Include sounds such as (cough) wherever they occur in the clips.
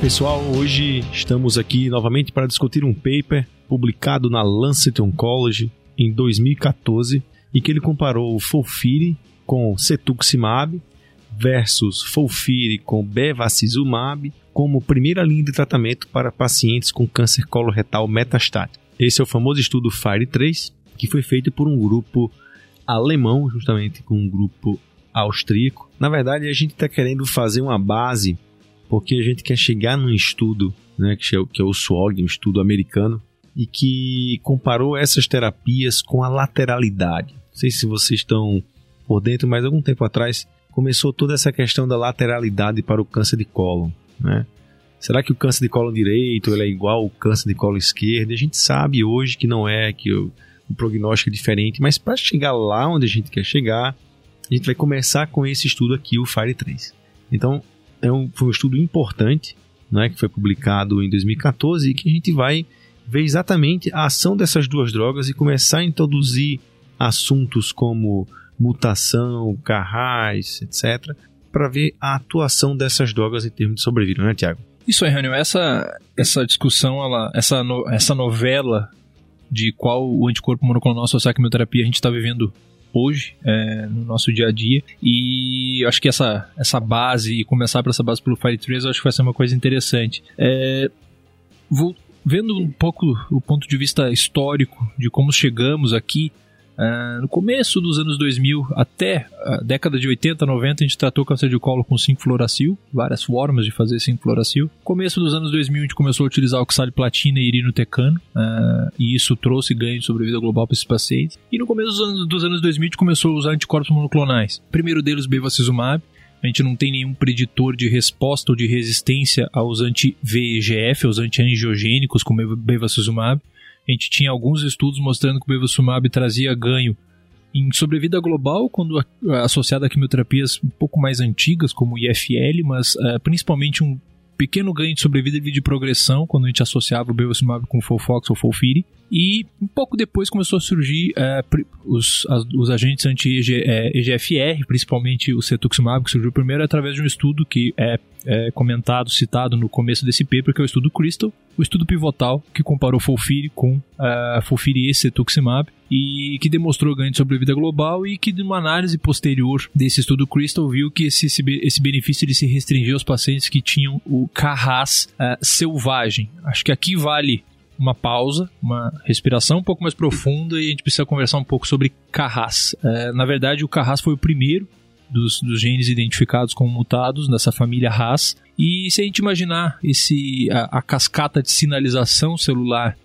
Pessoal, hoje estamos aqui novamente para discutir um paper publicado na Lancet Oncology em 2014 e que ele comparou o Folfiri com cetuximab versus Folfiri com bevacizumab como primeira linha de tratamento para pacientes com câncer coloretal metastático. Esse é o famoso estudo FIRE3, que foi feito por um grupo alemão, justamente com um grupo austríaco. Na verdade, a gente está querendo fazer uma base porque a gente quer chegar num estudo, né, que é o, que é o SWOG, um estudo americano, e que comparou essas terapias com a lateralidade. Não sei se vocês estão por dentro, mas algum tempo atrás começou toda essa questão da lateralidade para o câncer de cólon. Né? Será que o câncer de cólon direito é igual ao câncer de cólon esquerdo? A gente sabe hoje que não é, que o, o prognóstico é diferente, mas para chegar lá onde a gente quer chegar, a gente vai começar com esse estudo aqui, o FIRE 3. Então, é um, foi um estudo importante, né, que foi publicado em 2014 e que a gente vai ver exatamente a ação dessas duas drogas e começar a introduzir assuntos como mutação, carrais, etc., para ver a atuação dessas drogas em termos de sobrevida, né, Tiago? Isso aí, Rânio. Essa, essa discussão, ela, essa, no, essa novela de qual o anticorpo monoclonal associado à quimioterapia a gente está vivendo hoje é, no nosso dia a dia e acho que essa, essa base e começar por essa base pelo Fire 3 acho que vai ser uma coisa interessante. É, vou, vendo um pouco o ponto de vista histórico de como chegamos aqui, uh, no começo dos anos 2000 até a década de 80, 90, a gente tratou câncer de colo com 5-fluoracil, várias formas de fazer 5-fluoracil. Começo dos anos 2000 a gente começou a utilizar oxaliplatina e irinotecano, uh, e isso trouxe ganho de sobrevida global para esses pacientes. E no começo dos anos, dos anos 2000 a gente começou a usar anticorpos monoclonais. O primeiro deles, bevacizumab, a gente não tem nenhum preditor de resposta ou de resistência aos anti-VEGF, aos anti-angiogênicos, como o bevacizumab. A gente tinha alguns estudos mostrando que o bevacizumab trazia ganho em sobrevida global, quando associado a quimioterapias um pouco mais antigas, como o IFL, mas uh, principalmente um pequeno ganho de sobrevida e de progressão quando a gente associava o bevacizumab com o Folfox ou Folfiri. E um pouco depois começou a surgir é, os, as, os agentes anti-EGFR, é, principalmente o cetuximab, que surgiu primeiro através de um estudo que é, é, comentado, citado no começo desse paper, que é o estudo Crystal, o estudo pivotal que comparou Folfiri com uh, e cetuximab e que demonstrou ganho de sobrevida global e que, numa análise posterior desse estudo Crystal, viu que esse, esse benefício ele se restringiu aos pacientes que tinham o Carras uh, selvagem. Acho que aqui vale uma pausa, uma respiração um pouco mais profunda e a gente precisa conversar um pouco sobre Carras. É, na verdade, o Carras foi o primeiro dos, dos, genes identificados como mutados nessa família RAS. E se a gente imaginar esse, a, a cascata de sinalização celular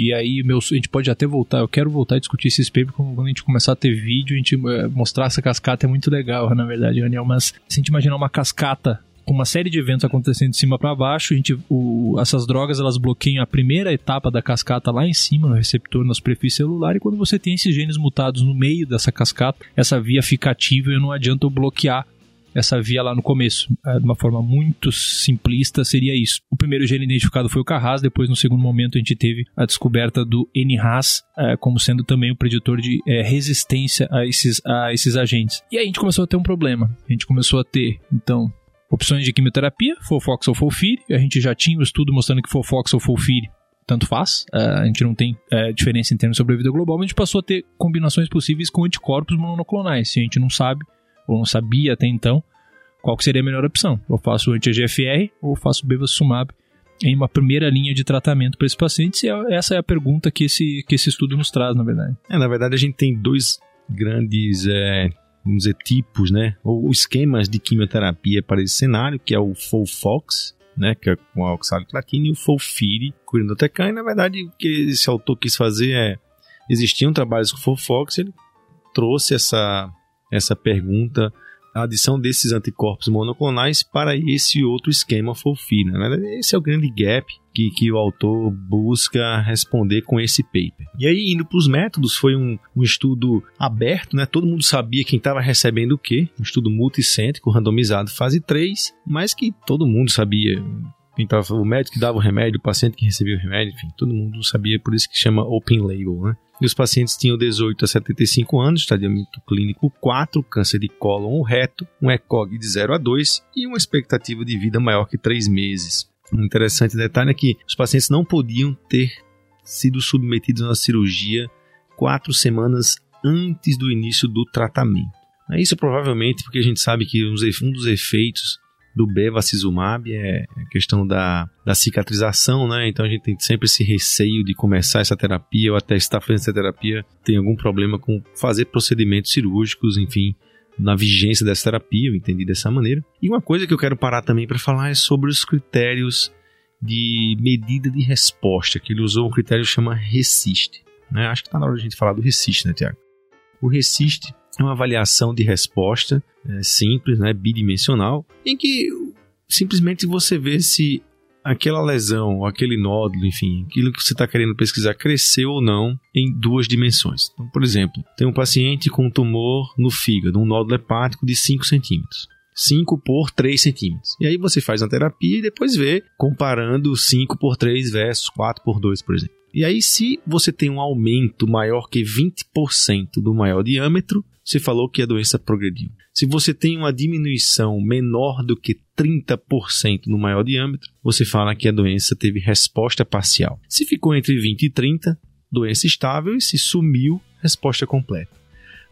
e aí, meu, a gente pode até voltar. Eu quero voltar a discutir esses papers quando a gente começar a ter vídeo, a gente eh, mostrar essa cascata é muito legal, na verdade, Daniel. Mas se a gente imaginar uma cascata com uma série de eventos acontecendo de cima para baixo, a gente, o, essas drogas elas bloqueiam a primeira etapa da cascata lá em cima, no receptor, na superfície celular, e quando você tem esses genes mutados no meio dessa cascata, essa via fica ativa e não adianta eu bloquear essa via lá no começo. É, de uma forma muito simplista, seria isso. O primeiro gene identificado foi o Carras, depois, no segundo momento, a gente teve a descoberta do NRAS é, como sendo também o preditor de é, resistência a esses, a esses agentes. E aí a gente começou a ter um problema. A gente começou a ter, então, opções de quimioterapia, Fofox ou Folfiri. A gente já tinha um estudo mostrando que Fofox ou Folfiri tanto faz, uh, a gente não tem uh, diferença em termos de sobrevida global, mas a gente passou a ter combinações possíveis com anticorpos monoclonais. Se a gente não sabe, ou não sabia até então, qual seria a melhor opção. Eu faço anti-EGFR ou faço bevacizumab em uma primeira linha de tratamento para esses pacientes, e é, essa é a pergunta que esse, que esse estudo nos traz, na verdade. É, na verdade, a gente tem dois grandes é, vamos dizer, tipos, né, ou esquemas de quimioterapia para esse cenário, que é o FOLFOX, né, que é com a oxaliplatina, e o FOLFIRI com irinotecan, e na verdade o que esse autor quis fazer é, existiam trabalhos com FOLFOX, ele trouxe essa, essa pergunta a adição desses anticorpos monoclonais para esse outro esquema FOLFIR. Né? Esse é o grande gap que, que o autor busca responder com esse paper. E aí, indo para os métodos, foi um, um, estudo aberto, né? todo mundo sabia quem estava recebendo o quê, um estudo multicêntrico, randomizado, fase 3, mas que todo mundo sabia quem o médico que dava o remédio, o paciente que recebia o remédio, enfim, todo mundo sabia, por isso que chama open label, né? E os pacientes tinham 18 a 75 anos, estadiamento clínico 4, câncer de cólon ou reto, um ECOG de 0 a 2 e uma expectativa de vida maior que 3 meses. Um interessante detalhe é que os pacientes não podiam ter sido submetidos uma cirurgia quatro semanas antes do início do tratamento. Isso provavelmente porque a gente sabe que um dos efeitos do bevacizumab é a questão da, da cicatrização, né? Então a gente tem sempre esse receio de começar essa terapia ou até estar fazendo essa terapia tem algum problema com fazer procedimentos cirúrgicos, enfim, na vigência dessa terapia, eu entendi dessa maneira. E uma coisa que eu quero parar também para falar é sobre os critérios de medida de resposta, que ele usou um critério que chama RESIST. Né? Acho que está na hora de a gente falar do RESIST, né, Tiago? O RESIST é uma avaliação de resposta é, simples, né, bidimensional, em que simplesmente você vê se aquela lesão, aquele nódulo, enfim, aquilo que você está querendo pesquisar cresceu ou não em duas dimensões. Então, por exemplo, tem um paciente com um tumor no fígado, um nódulo hepático de 5 centímetros. 5 por 3 centímetros. E aí você faz a terapia e depois vê comparando 5 por 3 versus 4 por 2, por exemplo. E aí, se você tem um aumento maior que 20% do maior diâmetro, você falou que a doença progrediu. Se você tem uma diminuição menor do que 30% no maior diâmetro, você fala que a doença teve resposta parcial. Se ficou entre 20 e 30, doença estável, e se sumiu, resposta completa.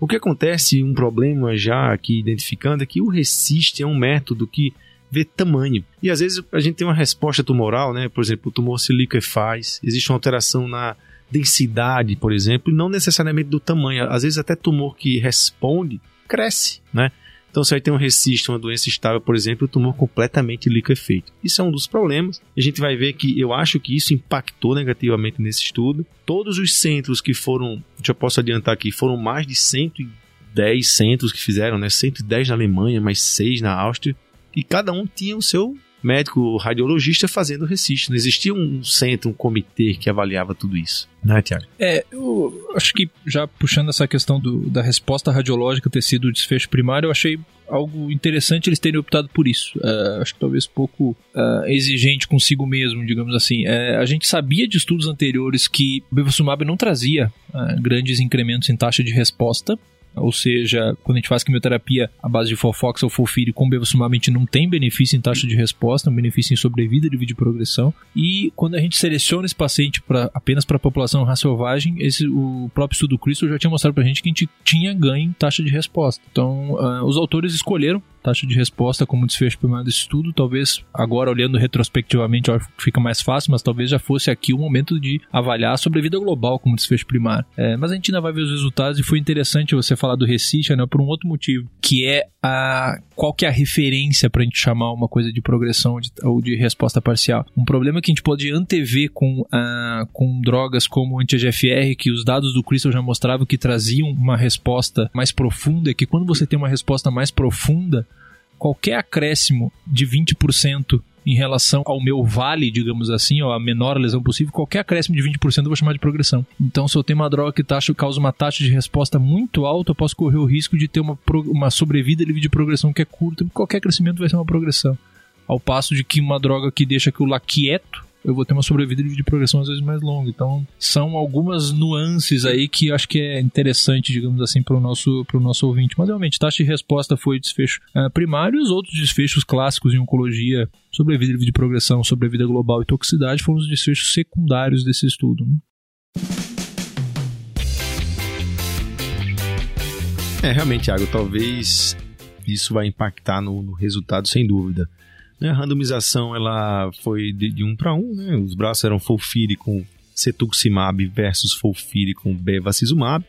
O que acontece, um problema já aqui identificando, é que o RESIST é um método que vê tamanho. E às vezes a gente tem uma resposta tumoral, né? Por exemplo, o tumor se liquefaz, existe uma alteração na densidade, por exemplo, e não necessariamente do tamanho. Às vezes até tumor que responde cresce, né? Então, se aí tem um recisto, uma doença estável, por exemplo, o tumor completamente liquefeito. Isso é um dos problemas. A gente vai ver que eu acho que isso impactou negativamente nesse estudo. Todos os centros que foram, já posso adiantar aqui, foram mais de 110 centros que fizeram, né? 110 na Alemanha, mais 6 na Áustria. E cada um tinha o seu médico radiologista fazendo registro. Não existia um centro, um comitê que avaliava tudo isso. Né, Tiago? É, eu acho que já puxando essa questão do, da resposta radiológica ter sido o desfecho primário, eu achei algo interessante eles terem optado por isso. Uh, acho que talvez pouco uh, exigente consigo mesmo, digamos assim. Uh, a gente sabia de estudos anteriores que o bevacizumab não trazia grandes incrementos em taxa de resposta ou seja, quando a gente faz quimioterapia à base de Fofox ou Fofiri com bevacizumab, a gente não tem benefício em taxa de resposta, um benefício em sobrevida de progressão. E quando a gente seleciona esse paciente pra, apenas para a população raciovagem, esse, o próprio estudo Crystal já tinha mostrado para a gente que a gente tinha ganho em taxa de resposta. Então, uh, os autores escolheram taxa de resposta como desfecho primário desse estudo. Talvez agora, olhando retrospectivamente, fica mais fácil, mas talvez já fosse aqui o momento de avaliar a sobrevida global como desfecho primário. É, mas a gente ainda vai ver os resultados e foi interessante você falar do Resist, né, por um outro motivo, que é a qual que é a referência para a gente chamar uma coisa de progressão de, ou de resposta parcial. Um problema que a gente pode antever com, uh, com drogas como anti-GFR, que os dados do Crystal já mostravam que traziam uma resposta mais profunda, é que quando você tem uma resposta mais profunda, qualquer acréscimo de 20% em relação ao meu vale, digamos assim, ou a menor lesão possível, qualquer acréscimo de 20% eu vou chamar de progressão. Então, se eu tenho uma droga que taxa, causa uma taxa de resposta muito alta, eu posso correr o risco de ter uma, uma sobrevida livre de progressão que é curta, qualquer crescimento vai ser uma progressão. Ao passo de que uma droga que deixa aquilo lá quieto, eu vou ter uma sobrevida de progressão às vezes mais longa. Então, são algumas nuances aí que acho que é interessante, digamos assim, para o nosso, nosso ouvinte. Mas realmente, taxa de resposta foi desfecho uh, primário e os outros desfechos clássicos em oncologia, sobrevida de progressão, sobrevida global e toxicidade, foram os desfechos secundários desse estudo. Né? É, realmente, Thiago, talvez isso vai impactar no, no resultado, sem dúvida. Né, a randomização ela foi de, de um para um, né? Os braços eram Folfiri com cetuximab versus Folfiri com bevacizumab.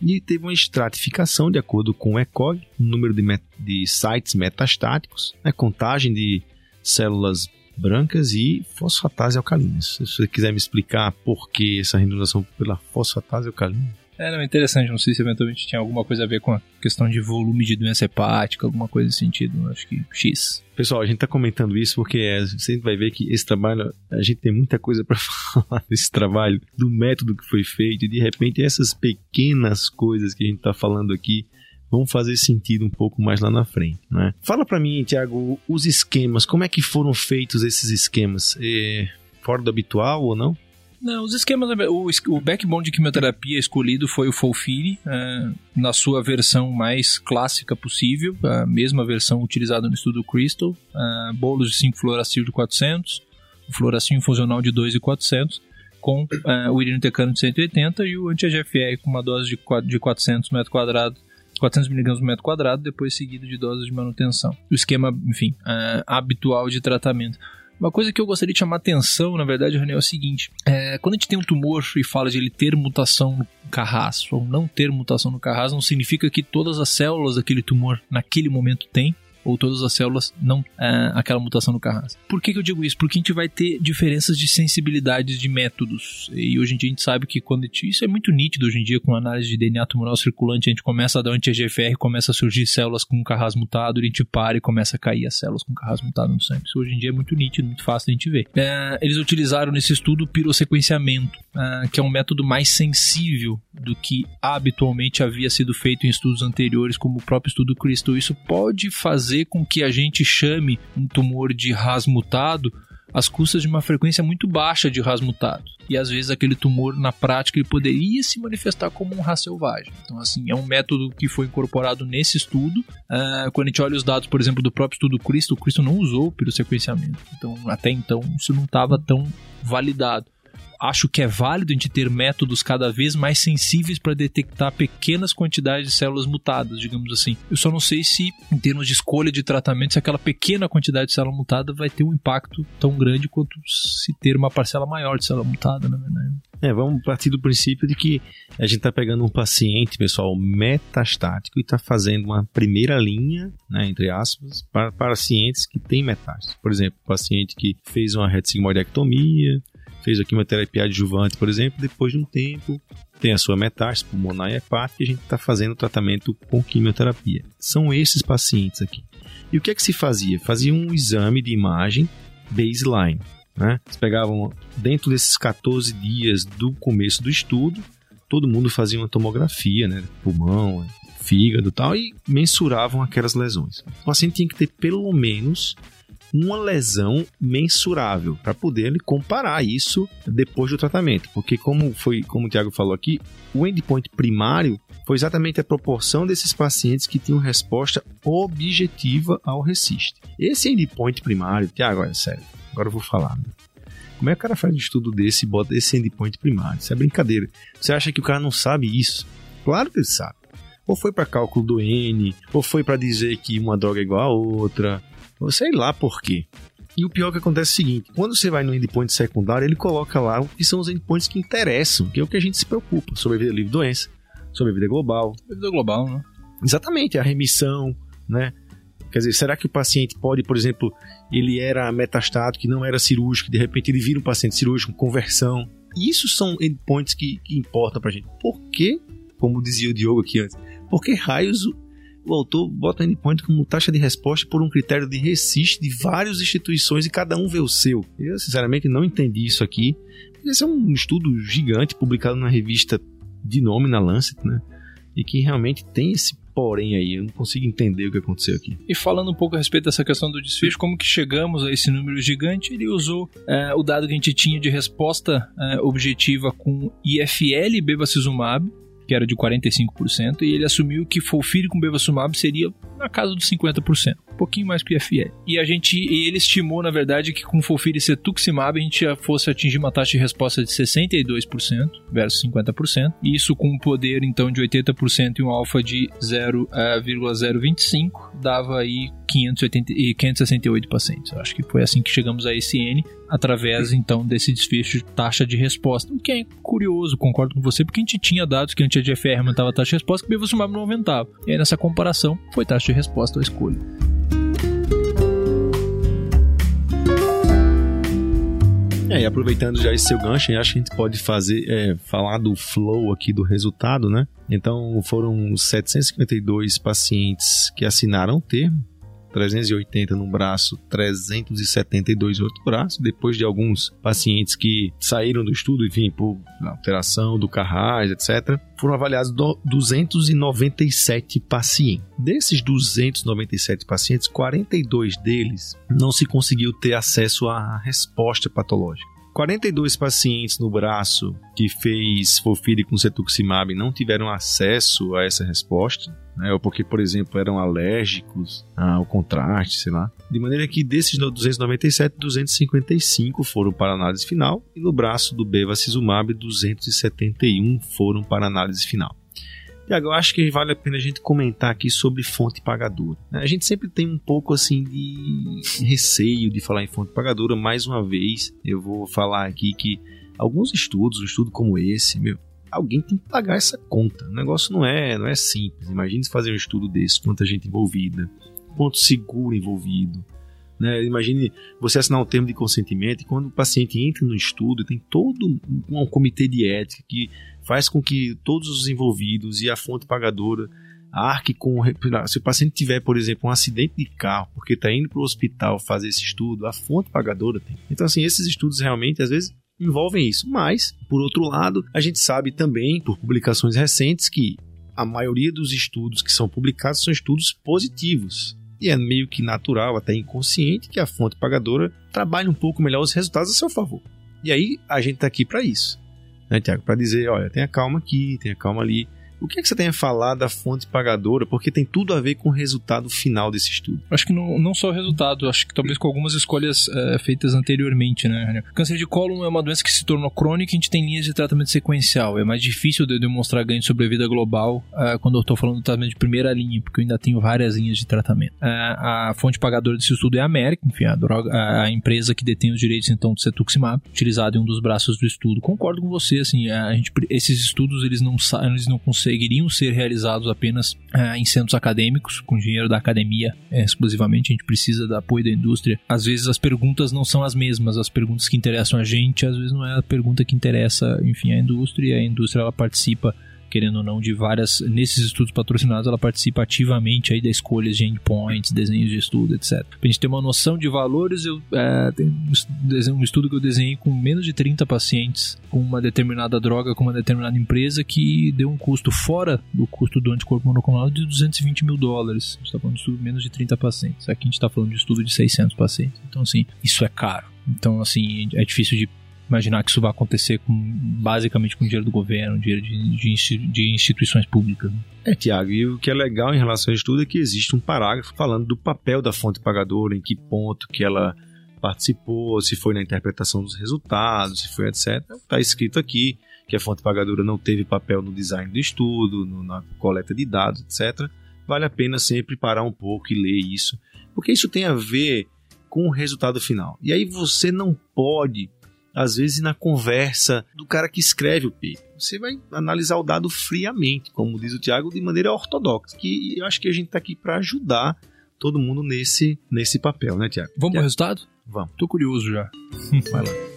E teve uma estratificação de acordo com o ECOG, número de, met de sites metastáticos, né? contagem de células brancas e fosfatase alcalinas. Se você quiser me explicar por que essa randomização pela fosfatase alcalina. É, não, interessante. Não sei se eventualmente tinha alguma coisa a ver com a questão de volume de doença hepática, alguma coisa nesse sentido. Acho que X. Pessoal, a gente tá comentando isso porque é, você vai ver que esse trabalho, a gente tem muita coisa (laughs) para falar desse trabalho, do método que foi feito, e de repente essas pequenas coisas que a gente tá falando aqui vão fazer sentido um pouco mais lá na frente, né? Fala para mim, Tiago, os esquemas, como é que foram feitos esses esquemas? É, fora do habitual ou não? Não, os esquemas. O, o backbone de quimioterapia escolhido foi o Folfiri, é, na sua versão mais clássica possível, a mesma versão utilizada no estudo Crystal, é, bolos de 5 fluoracil de 400, o fluoracil infusional de 2,400, com é, o irinotecano de 180 e o anti-AGFR com uma dose de, de 400 metros quadrados 400 mg por metro quadrado, depois seguido de doses de manutenção. O esquema, enfim, habitual de tratamento. Uma coisa que eu gostaria de chamar atenção, na verdade, René, é o seguinte: é, quando a gente tem um tumor e fala de ele ter mutação no carrasco ou não ter mutação no carrasco, não significa que todas as células daquele tumor naquele momento têm ou todas as células não é, aquela mutação no Carras. Por que, que, eu digo isso? Porque a gente vai ter diferenças de sensibilidades de métodos. E hoje em dia a gente sabe que quando gente, isso é muito nítido hoje em dia com análise de DNA tumoral circulante, a gente começa a dar anti-EGFR, começa a surgir células com Carras mutado, a gente para e começa a cair as células com Carras mutado no sangue. Isso hoje em dia é muito nítido, muito fácil a gente ver. É, eles utilizaram nesse estudo o pirossequenciamento, é, que é um método mais sensível do que habitualmente havia sido feito em estudos anteriores, como o próprio estudo Crystal. Isso pode fazer fazer com que a gente chame um tumor de RAS mutado às custas de uma frequência muito baixa de RAS mutado. E às vezes aquele tumor, na prática, ele poderia se manifestar como um RAS selvagem. Então, assim, é um método que foi incorporado nesse estudo. Uh, quando a gente olha os dados, por exemplo, do próprio estudo Cristo, o Cristo não usou pelo sequenciamento. Então, até então, isso não estava tão validado acho que é válido a gente ter métodos cada vez mais sensíveis para detectar pequenas quantidades de células mutadas, digamos assim. Eu só não sei se, em termos de escolha de tratamento, se aquela pequena quantidade de célula mutada vai ter um impacto tão grande quanto se ter uma parcela maior de célula mutada, na verdade. É, vamos partir do princípio de que a gente está pegando um paciente, pessoal, metastático e está fazendo uma primeira linha, né, entre aspas, para pacientes que têm metástase. Por exemplo, paciente que fez uma retissigmoidectomia, fez a quimioterapia adjuvante, por exemplo, depois de um tempo tem a sua metástase pulmonar e hepática e a gente está fazendo o tratamento com quimioterapia. São esses pacientes aqui. E o que é que se fazia? Fazia um exame de imagem baseline. Né? Eles pegavam dentro desses 14 dias do começo do estudo, todo mundo fazia uma tomografia, né? pulmão, fígado e tal, e mensuravam aquelas lesões. O paciente tinha que ter pelo menos uma lesão mensurável para poder ele comparar isso depois do tratamento, porque como foi, como o Tiago falou aqui, o endpoint primário foi exatamente a proporção desses pacientes que tinham resposta objetiva ao resist. Esse endpoint primário, Tiago, olha sério, agora eu vou falar. Né? Como é que o cara faz um estudo desse e bota esse endpoint primário? Isso é brincadeira. Você acha que o cara não sabe isso? Claro que ele sabe. Ou foi para cálculo do N, ou foi para dizer que uma droga é igual a outra, sei lá por quê. E o pior que acontece é o seguinte: quando você vai no endpoint secundário, ele coloca lá o que são os endpoints que interessam, que é o que a gente se preocupa: sobrevida livre doença, sobrevida global. Sobrevida global, né? Exatamente, a remissão, né? Quer dizer, será que o paciente pode, por exemplo, ele era metastático, que não era cirúrgico, de repente ele vira um paciente cirúrgico, conversão? Isso são endpoints que, que importam pra gente. Por que, como dizia o Diogo aqui antes, por que raios o autor bota endpoint como taxa de resposta por um critério de resiste de várias instituições e cada um vê o seu. Eu, sinceramente, não entendi isso aqui. Esse é um estudo gigante publicado numa revista de nome na Lancet, né? E que realmente tem esse porém aí, eu não consigo entender o que aconteceu aqui. E falando um pouco a respeito dessa questão do desfecho, como que chegamos a esse número gigante? Ele usou é, o dado que a gente tinha de resposta é, objetiva com IFL bevacizumab, que era de 45%, e ele assumiu que Folfiri com Bevacizumab seria na casa dos 50%, um pouquinho mais que o IFL. E a gente, e ele estimou, na verdade, que com Folfiri e Cetuximab a gente fosse atingir uma taxa de resposta de 62% versus 50%, e isso com um poder então de 80% e um alfa de 0,025 dava aí 580, 568 pacientes. Eu acho que foi assim que chegamos a esse N, através então desse desfecho de taxa de resposta. O que é curioso, concordo com você, porque a gente tinha dados que a anti-AGFR aumentava a taxa de resposta, que o bevacizumab não aumentava. E aí nessa comparação foi taxa de resposta à escolha. É, e aproveitando já esse seu gancho, acho que a gente pode fazer, é, falar do flow aqui do resultado, né? Então foram 752 pacientes que assinaram o termo, 380 no braço, 372 no outro braço, depois de alguns pacientes que saíram do estudo, enfim, por alteração do Carrais, etc., foram avaliados 297 pacientes. Desses 297 pacientes, 42 deles não se conseguiu ter acesso à resposta patológica. 42 pacientes no braço que fez Fofiri com cetuximab não tiveram acesso a essa resposta, né? ou porque, por exemplo, eram alérgicos ao contraste, sei lá. De maneira que desses 297, 255 foram para análise final e no braço do bevacizumab, 271 foram para análise final. Tiago, eu acho que vale a pena a gente comentar aqui sobre fonte pagadora. Né? A gente sempre tem um pouco assim de receio de falar em fonte pagadora. Mais uma vez, eu vou falar aqui que alguns estudos, um estudo como esse, meu, alguém tem que pagar essa conta. O negócio não é, não é simples. Imagine fazer um estudo desse, quanta gente envolvida, quanto seguro envolvido. Né? Imagine você assinar um termo de consentimento e quando o paciente entra no estudo, tem todo um, um comitê de ética que faz com que todos os envolvidos e a fonte pagadora arque com. Se o paciente tiver, por exemplo, um acidente de carro porque está indo para o hospital fazer esse estudo, a fonte pagadora tem. Então, assim, esses estudos realmente, às vezes, envolvem isso. Mas, por outro lado, a gente sabe também, por publicações recentes, que a maioria dos estudos que são publicados são estudos positivos. E é meio que natural, até inconsciente, que a fonte pagadora trabalhe um pouco melhor os resultados a seu favor. E aí a gente está aqui para isso né, Tiago? Para dizer, olha, tenha calma aqui, tenha calma ali. O que é que você tem a falar da fonte pagadora? Porque tem tudo a ver com o resultado final desse estudo. Acho que não, não só o resultado, acho que talvez com algumas escolhas é, feitas anteriormente, né? Câncer de cólon é uma doença que se tornou crônica e a gente tem linhas de tratamento sequencial. É mais difícil de demonstrar ganho de sobrevida global é, quando eu estou falando do tratamento de primeira linha, porque eu ainda tenho várias linhas de tratamento. É, a fonte pagadora desse estudo é a América, enfim, a, droga, a, empresa que detém os direitos então do cetuximab, utilizado em um dos braços do estudo. Concordo com você, assim, a gente, esses estudos eles não, eles não conseguem conseguiriam ser realizados apenas é, em centros acadêmicos, com dinheiro da academia é, exclusivamente. A gente precisa do apoio da indústria. Às vezes as perguntas não são as mesmas, as perguntas que interessam a gente, às vezes não é a pergunta que interessa, enfim, a indústria. A indústria ela participa querendo ou não, de várias. Nesses estudos patrocinados, ela participa ativamente aí da escolha de endpoints, desenhos de estudo, etc. Pra gente ter uma noção de valores, eu é, tem um estudo que eu desenhei com menos de 30 pacientes com uma determinada droga, com uma determinada empresa, que deu um custo fora do custo do anticorpo monoclonal de 220 mil dólares. A gente está falando de estudo de menos de 30 pacientes. Aqui a gente está falando de estudo de 600 pacientes. Então, assim, isso é caro. Então, assim, é difícil de imaginar que isso vai acontecer com, basicamente com dinheiro do governo, dinheiro de, de, de instituições públicas. Né? É, Tiago, e o que é legal em relação a isso tudo é que existe um parágrafo falando do papel da fonte pagadora, em que ponto que ela participou, se foi na interpretação dos resultados, se foi etc. Está escrito aqui que a fonte pagadora não teve papel no design do estudo, no, na coleta de dados, etc. Vale a pena sempre parar um pouco e ler isso, porque isso tem a ver com o resultado final. E aí você não pode às vezes na conversa do cara que escreve o paper. Você vai analisar o dado friamente, como diz o Tiago, de maneira ortodoxa. Que eu acho que a gente está aqui para ajudar todo mundo nesse, nesse papel, né, Tiago? Vamos para o resultado? Vamos. Tô curioso já. vai lá.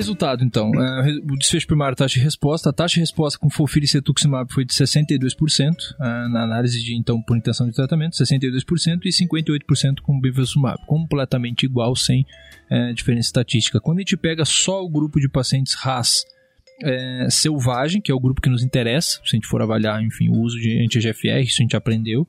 Resultado, então. É, o desfecho primário, taxa de resposta. A taxa de resposta com Folfir e Cetuximab foi de 62%, é, na análise de, então, por intenção de tratamento, 62% e 58% com Bevacizumab. Completamente igual, sem é, diferença estatística. Quando a gente pega só o grupo de pacientes RAS selvagem, que é o grupo que nos interessa, se a gente for avaliar, enfim, o uso de anti-GFR, isso a gente aprendeu,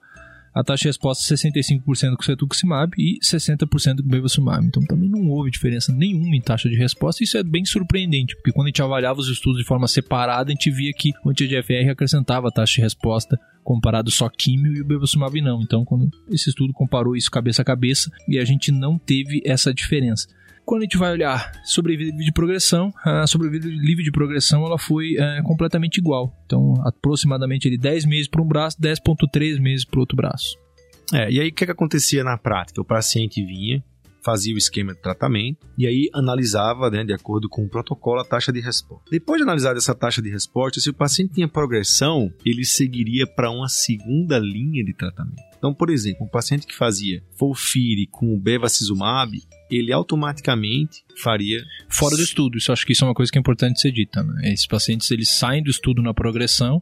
a taxa de resposta é 65% com cetuximab e 60% com bevacizumab. Então também não houve diferença nenhuma em taxa de resposta. Isso é bem surpreendente, porque quando a gente avaliava os estudos de forma separada, a gente via que o anti-GFR acrescentava a taxa de resposta comparado só químio e o bevacizumab não. Então, quando esse estudo comparou isso cabeça a cabeça, e a gente não teve essa diferença. Quando a gente vai olhar sobrevida livre de progressão, a sobrevida livre de progressão ela foi é, completamente igual. Então, aproximadamente ele 10 meses para um braço, 10,3 meses para o outro braço. É, e aí o que, que acontecia na prática? O paciente vinha, fazia o esquema de tratamento e aí analisava, né, de acordo com o protocolo, a taxa de resposta. Depois de analisar essa taxa de resposta, se o paciente tinha progressão, ele seguiria para uma segunda linha de tratamento. Então, por exemplo, um paciente que fazia Folfire com o bevacizumab, ele automaticamente faria fora do estudo. Isso acho que isso é uma coisa que é importante ser dita. Né? Esses pacientes eles saem do estudo na progressão,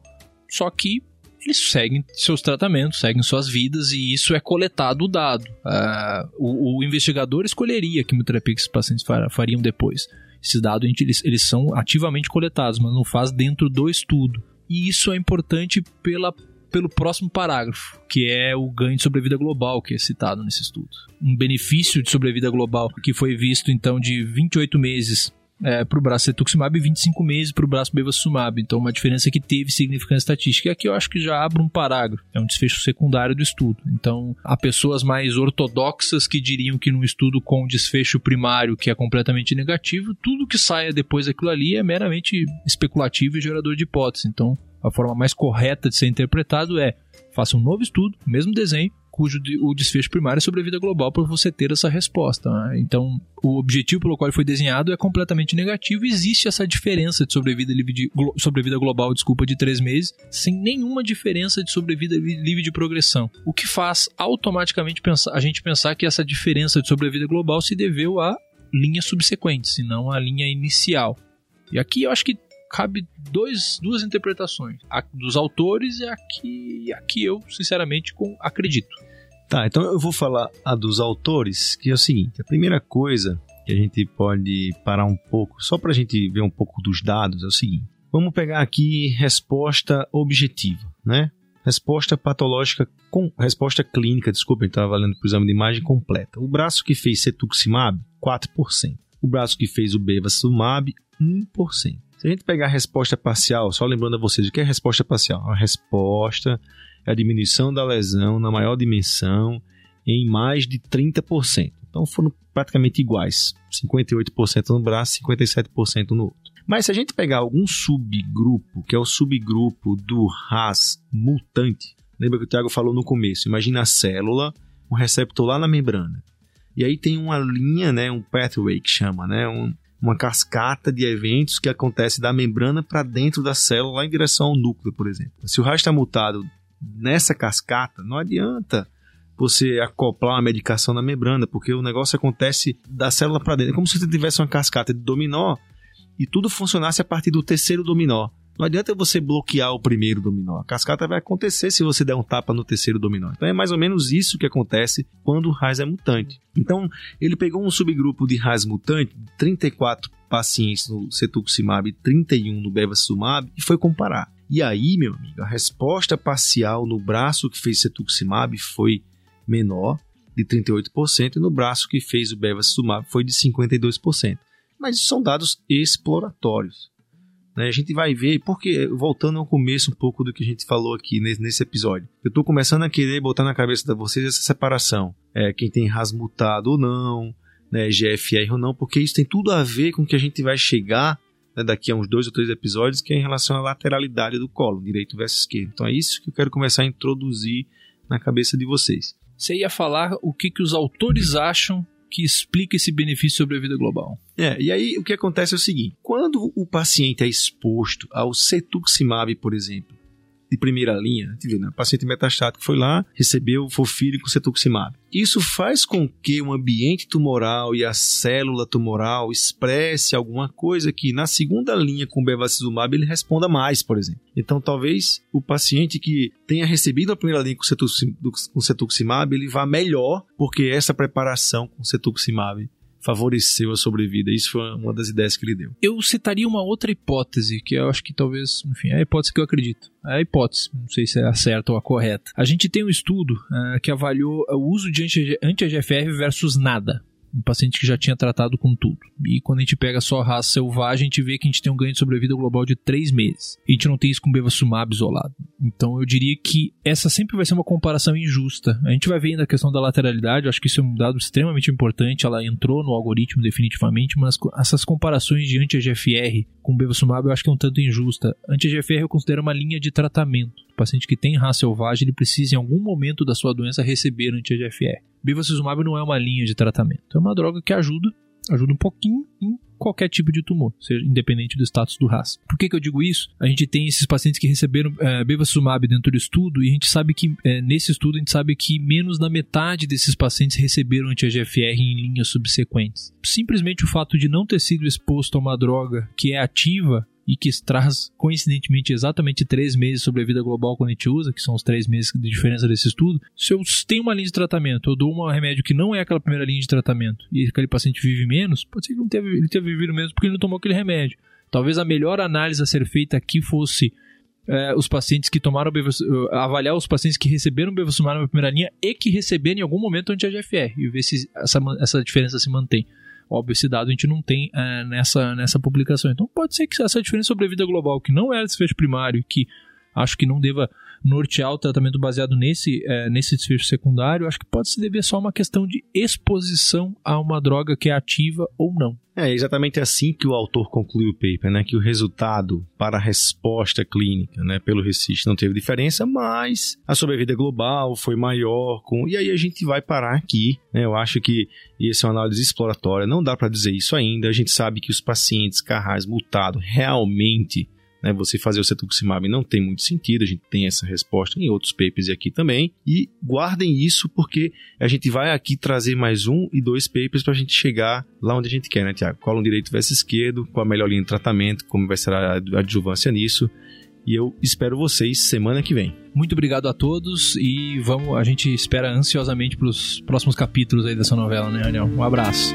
só que eles seguem seus tratamentos, seguem suas vidas e isso é coletado o dado. Uh, o, o, investigador escolheria a quimioterapia que esses pacientes fariam depois. Esses dados eles, eles são ativamente coletados, mas não faz dentro do estudo. E isso é importante pela, pelo próximo parágrafo, que é o ganho de sobrevida global que é citado nesse estudo. Um benefício de sobrevida global que foi visto então de 28 meses é, para o braço cetuximab e 25 meses para o braço bevacizumab. Então, uma diferença que teve significância estatística. E aqui eu acho que já abre um parágrafo. É um desfecho secundário do estudo. Então, há pessoas mais ortodoxas que diriam que num estudo com desfecho primário que é completamente negativo, tudo que saia depois daquilo ali é meramente especulativo e gerador de hipótese. Então, a forma mais correta de ser interpretado é faça um novo estudo, mesmo desenho, cujo o desfecho primário é sobre a vida global para você ter essa resposta. Né? Então, o objetivo pelo qual ele foi desenhado é completamente negativo. Existe essa diferença de sobrevida livre de sobrevida global, desculpa, de três meses, sem nenhuma diferença de sobrevida livre de progressão. O que faz automaticamente pensar, a gente pensar que essa diferença de sobrevida global se deveu a linhas subsequentes, e não à linha inicial. E aqui eu acho que cabe dois, duas interpretações, a dos autores e a que, a que eu, sinceramente, com, acredito. Tá, então eu vou falar a dos autores, que é o seguinte: a primeira coisa que a gente pode parar um pouco, só para a gente ver um pouco dos dados, é o seguinte: vamos pegar aqui resposta objetiva, né? Resposta patológica, com, resposta clínica, desculpa, estava valendo para o exame de imagem completa. O braço que fez cetuximab, 4%. O braço que fez o bevacizumab, 1%. Se a gente pegar a resposta parcial, só lembrando a vocês, o que é resposta parcial? A resposta é a diminuição da lesão na maior dimensão em mais de 30%. Então foram praticamente iguais, 58% no braço, 57% no outro. Mas se a gente pegar algum subgrupo, que é o subgrupo do RAS mutante, lembra que o Tiago falou no começo, imagina a célula, um receptor lá na membrana. E aí tem uma linha, né, um pathway que chama, né, um, uma cascata de eventos que acontece da membrana para dentro da célula, em direção ao núcleo, por exemplo. Se o RAS está mutado nessa cascata, não adianta você acoplar uma medicação na membrana, porque o negócio acontece da célula para dentro. É como se você tivesse uma cascata de dominó e tudo funcionasse a partir do terceiro dominó. Não adianta você bloquear o primeiro dominó. A cascata vai acontecer se você der um tapa no terceiro dominó. Então é mais ou menos isso que acontece quando o RAS é mutante. Então ele pegou um subgrupo de RAS mutante, 34 pacientes no cetuximab e 31 no bevacizumab e foi comparar. E aí, meu amigo, a resposta parcial no braço que fez cetuximab foi menor, de 38%, e no braço que fez o bevacizumab foi de 52%. Mas são dados exploratórios. Né? A gente vai ver, porque voltando ao começo um pouco do que a gente falou aqui nesse, episódio, eu estou começando a querer botar na cabeça de vocês essa separação. É, quem tem RAS mutado ou não, né, GFR ou não, porque isso tem tudo a ver com que a gente vai chegar né, daqui a uns dois ou três episódios, que é em relação à lateralidade do colo, direito versus esquerdo. Então é isso que eu quero começar a introduzir na cabeça de vocês. Você ia falar o que, que os autores acham que explica esse benefício sobre a vida global. É, e aí o que acontece é o seguinte: quando o paciente é exposto ao cetuximab, por exemplo, de primeira linha, né? paciente metastático foi lá, recebeu fofilho com cetuximab. Isso faz com que o ambiente tumoral e a célula tumoral expresse alguma coisa que na segunda linha com bevacizumab ele responda mais, por exemplo. Então talvez o paciente que tenha recebido a primeira linha com cetuximab, ele vá melhor porque essa preparação com cetuximab favoreceu a sobrevida. Isso foi uma das ideias que ele deu. Eu citaria uma outra hipótese, que eu acho que talvez, enfim, é a hipótese que eu acredito. É a hipótese, não sei se é a certa ou a correta. A gente tem um estudo uh, que avaliou o uso de anti-EGFR versus nada um paciente que já tinha tratado com tudo. E quando a gente pega só raça selvagem, a gente vê que a gente tem um ganho de sobrevida global de 3 meses. E a gente não tem isso com bevacizumab isolado. Então eu diria que essa sempre vai ser uma comparação injusta. A gente vai ver ainda a questão da lateralidade, eu acho que isso é um dado extremamente importante, ela entrou no algoritmo definitivamente, mas essas comparações de anti-EGFR com bevacizumab eu acho que é um tanto injusta. Anti-EGFR eu considero uma linha de tratamento. O paciente que tem raça selvagem, ele precisa em algum momento da sua doença receber anti-EGFR. Bevacizumab não é uma linha de tratamento, é uma droga que ajuda, ajuda um pouquinho em qualquer tipo de tumor, seja independente do status do RAS. Por que, que eu digo isso? A gente tem esses pacientes que receberam é, bevacizumab dentro do estudo e a gente sabe que é, nesse estudo a gente sabe que menos da metade desses pacientes receberam anti-EGFR em linhas subsequentes. Simplesmente o fato de não ter sido exposto a uma droga que é ativa e que traz, coincidentemente, exatamente três meses sobre a vida global quando a gente usa, que são os três meses de diferença desse estudo. Se eu tenho uma linha de tratamento, eu dou um remédio que não é aquela primeira linha de tratamento e aquele paciente vive menos, pode ser que ele, teve, ele tenha vivido menos porque ele não tomou aquele remédio. Talvez a melhor análise a ser feita aqui fosse é, os pacientes que tomaram uh, avaliar os pacientes que receberam bevacizumab na primeira linha e que receberam em algum momento anti-AGFR e ver se essa, essa diferença se mantém. Óbvio, esse dado a gente não tem é, nessa, nessa publicação. Então pode ser que essa diferença sobre a vida global, que não é desfecho primário, que acho que não deva nortear o tratamento baseado nesse, é, nesse desfecho secundário, acho que pode se dever só a uma questão de exposição a uma droga que é ativa ou não. É exatamente assim que o autor conclui o paper, né? Que o resultado para a resposta clínica, né, pelo RESIST não teve diferença, mas a sobrevida global foi maior. Com... E aí a gente vai parar aqui, né? Eu acho que essa é uma análise exploratória, não dá para dizer isso ainda. A gente sabe que os pacientes carrais mutados realmente né, você fazer o cetuximab não tem muito sentido, a gente tem essa resposta em outros papers e aqui também. E guardem isso porque a gente vai aqui trazer mais um e dois papers para a gente chegar lá onde a gente quer, né, Tiago? Colo direito versus esquerdo, qual a melhor linha de tratamento, como vai ser a adjuvância nisso. E eu espero vocês semana que vem. Muito obrigado a todos e vamos, a gente espera ansiosamente para os próximos capítulos aí dessa novela, né, Daniel? Um abraço.